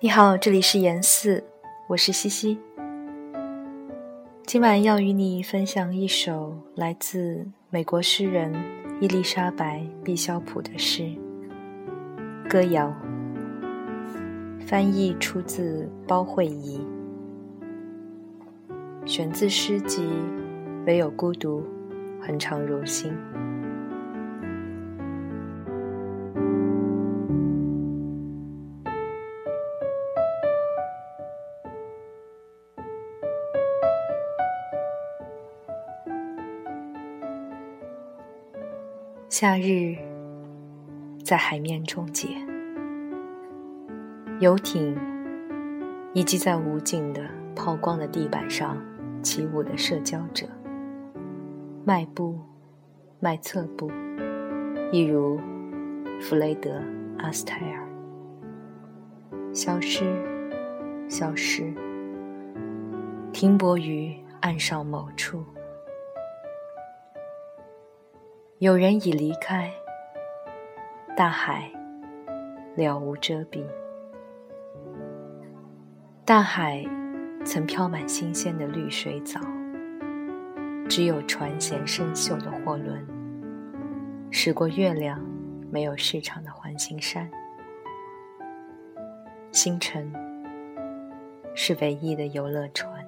你好，这里是严四，我是西西。今晚要与你分享一首来自美国诗人伊丽莎白·毕肖普的诗《歌谣》，翻译出自包慧仪，选自诗集《唯有孤独恒常如新》。夏日在海面终结，游艇以及在无尽的抛光的地板上起舞的社交者，迈步，迈侧步，一如弗雷德·阿斯泰尔，消失，消失，停泊于岸上某处。有人已离开，大海了无遮蔽。大海曾飘满新鲜的绿水藻，只有船舷生锈的货轮驶过月亮没有市场的环形山。星辰是唯一的游乐船。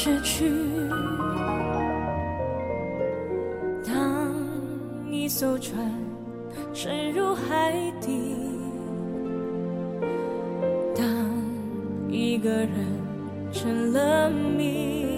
失去。当一艘船沉入海底，当一个人。成了谜，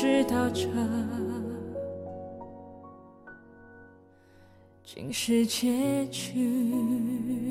知道这竟是结局。